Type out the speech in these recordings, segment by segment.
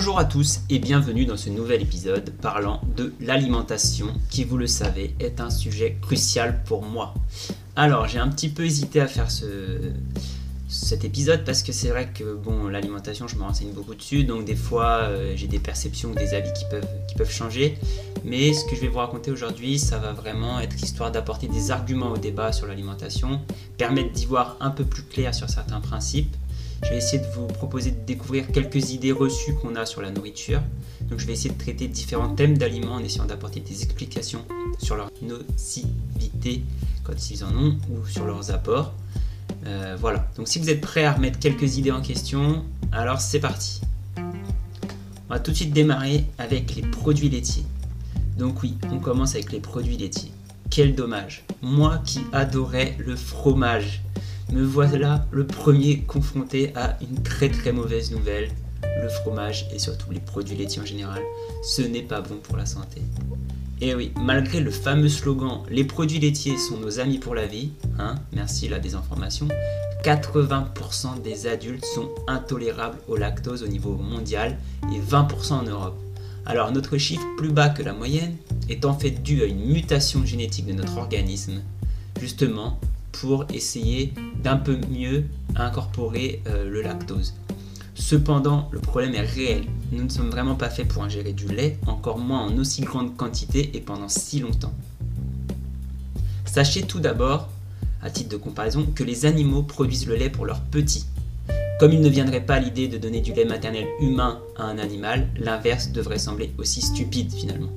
Bonjour à tous et bienvenue dans ce nouvel épisode parlant de l'alimentation qui, vous le savez, est un sujet crucial pour moi. Alors, j'ai un petit peu hésité à faire ce, cet épisode parce que c'est vrai que bon, l'alimentation, je me renseigne beaucoup dessus, donc des fois euh, j'ai des perceptions ou des avis qui peuvent, qui peuvent changer. Mais ce que je vais vous raconter aujourd'hui, ça va vraiment être histoire d'apporter des arguments au débat sur l'alimentation, permettre d'y voir un peu plus clair sur certains principes je vais essayer de vous proposer de découvrir quelques idées reçues qu'on a sur la nourriture. Donc je vais essayer de traiter différents thèmes d'aliments en essayant d'apporter des explications sur leur nocivité quand ils en ont ou sur leurs apports. Euh, voilà, donc si vous êtes prêts à remettre quelques idées en question, alors c'est parti. On va tout de suite démarrer avec les produits laitiers. Donc oui, on commence avec les produits laitiers. Quel dommage. Moi qui adorais le fromage me voilà le premier confronté à une très très mauvaise nouvelle. Le fromage et surtout les produits laitiers en général, ce n'est pas bon pour la santé. Et oui, malgré le fameux slogan Les produits laitiers sont nos amis pour la vie, hein, merci la désinformation, 80% des adultes sont intolérables au lactose au niveau mondial et 20% en Europe. Alors notre chiffre plus bas que la moyenne est en fait dû à une mutation génétique de notre organisme, justement pour essayer d'un peu mieux incorporer euh, le lactose. Cependant, le problème est réel. Nous ne sommes vraiment pas faits pour ingérer du lait, encore moins en aussi grande quantité et pendant si longtemps. Sachez tout d'abord, à titre de comparaison, que les animaux produisent le lait pour leurs petits. Comme il ne viendrait pas l'idée de donner du lait maternel humain à un animal, l'inverse devrait sembler aussi stupide finalement.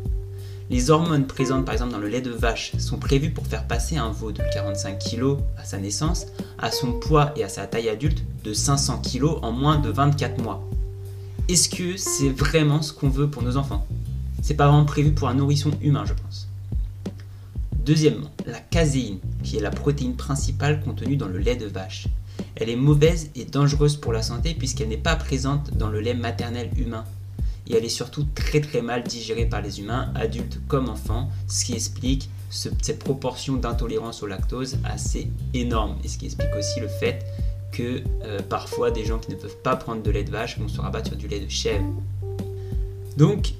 Les hormones présentes par exemple dans le lait de vache sont prévues pour faire passer un veau de 45 kg à sa naissance à son poids et à sa taille adulte de 500 kg en moins de 24 mois. Est-ce que c'est vraiment ce qu'on veut pour nos enfants? C'est pas vraiment prévu pour un nourrisson humain, je pense. Deuxièmement, la caséine, qui est la protéine principale contenue dans le lait de vache. Elle est mauvaise et dangereuse pour la santé puisqu'elle n'est pas présente dans le lait maternel humain et elle est surtout très très mal digérée par les humains, adultes comme enfants, ce qui explique cette proportion d'intolérance au lactose assez énorme et ce qui explique aussi le fait que euh, parfois des gens qui ne peuvent pas prendre de lait de vache vont se rabattre sur du lait de chèvre. Donc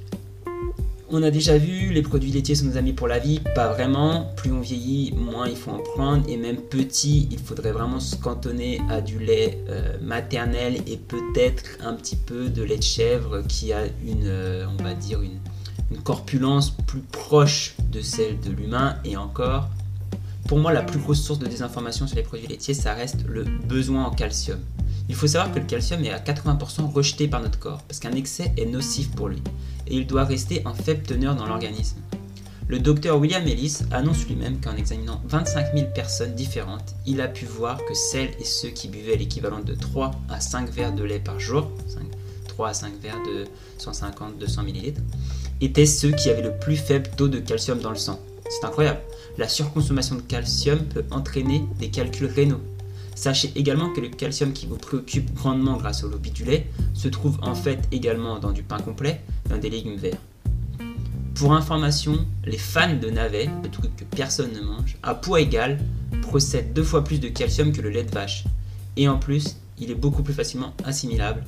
on a déjà vu, les produits laitiers sont nos amis pour la vie, pas vraiment. Plus on vieillit, moins il faut en prendre. Et même petit, il faudrait vraiment se cantonner à du lait euh, maternel et peut-être un petit peu de lait de chèvre qui a une, euh, on va dire, une, une corpulence plus proche de celle de l'humain. Et encore, pour moi, la plus grosse source de désinformation sur les produits laitiers, ça reste le besoin en calcium. Il faut savoir que le calcium est à 80% rejeté par notre corps, parce qu'un excès est nocif pour lui et il doit rester en faible teneur dans l'organisme. Le docteur William Ellis annonce lui-même qu'en examinant 25 000 personnes différentes, il a pu voir que celles et ceux qui buvaient l'équivalent de 3 à 5 verres de lait par jour, 3 à 5 verres de 150-200 ml, étaient ceux qui avaient le plus faible taux de calcium dans le sang. C'est incroyable. La surconsommation de calcium peut entraîner des calculs rénaux. Sachez également que le calcium qui vous préoccupe grandement grâce au lobby du lait se trouve en fait également dans du pain complet, dans des légumes verts. Pour information, les fans de navets, le truc que personne ne mange, à poids égal, procèdent deux fois plus de calcium que le lait de vache. Et en plus, il est beaucoup plus facilement assimilable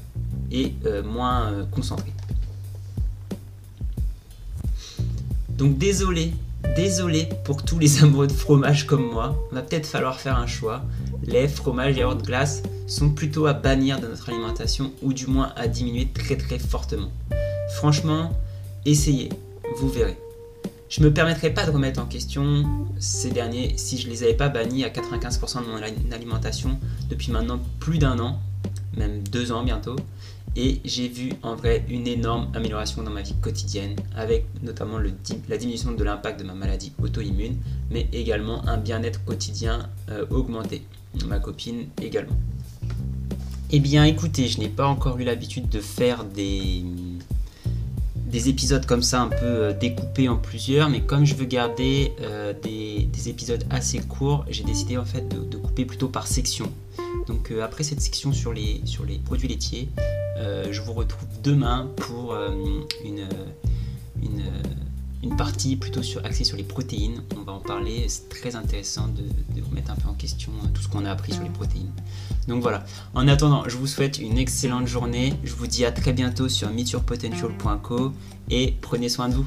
et euh, moins euh, concentré. Donc désolé, désolé pour tous les amoureux de fromage comme moi, va peut-être falloir faire un choix. Lait, fromage, yaourt, glace sont plutôt à bannir de notre alimentation ou du moins à diminuer très très fortement. Franchement, essayez, vous verrez. Je ne me permettrai pas de remettre en question ces derniers si je ne les avais pas bannis à 95% de mon alimentation depuis maintenant plus d'un an, même deux ans bientôt. Et j'ai vu en vrai une énorme amélioration dans ma vie quotidienne, avec notamment la diminution de l'impact de ma maladie auto-immune, mais également un bien-être quotidien euh, augmenté. Ma copine également. Eh bien écoutez, je n'ai pas encore eu l'habitude de faire des, des épisodes comme ça un peu euh, découpés en plusieurs, mais comme je veux garder euh, des, épisodes assez courts, j'ai décidé en fait de, couper plutôt par section. Donc euh, après cette section sur les, produits laitiers, je vous retrouve demain pour une, une partie plutôt sur, axée sur les protéines. On va en parler, c'est très intéressant de, remettre un peu en question euh, tout ce qu'on a appris sur les protéines. Donc voilà, en attendant, je vous souhaite une excellente journée. Je vous dis à très bientôt sur meetyourpotential.co et prenez soin de vous.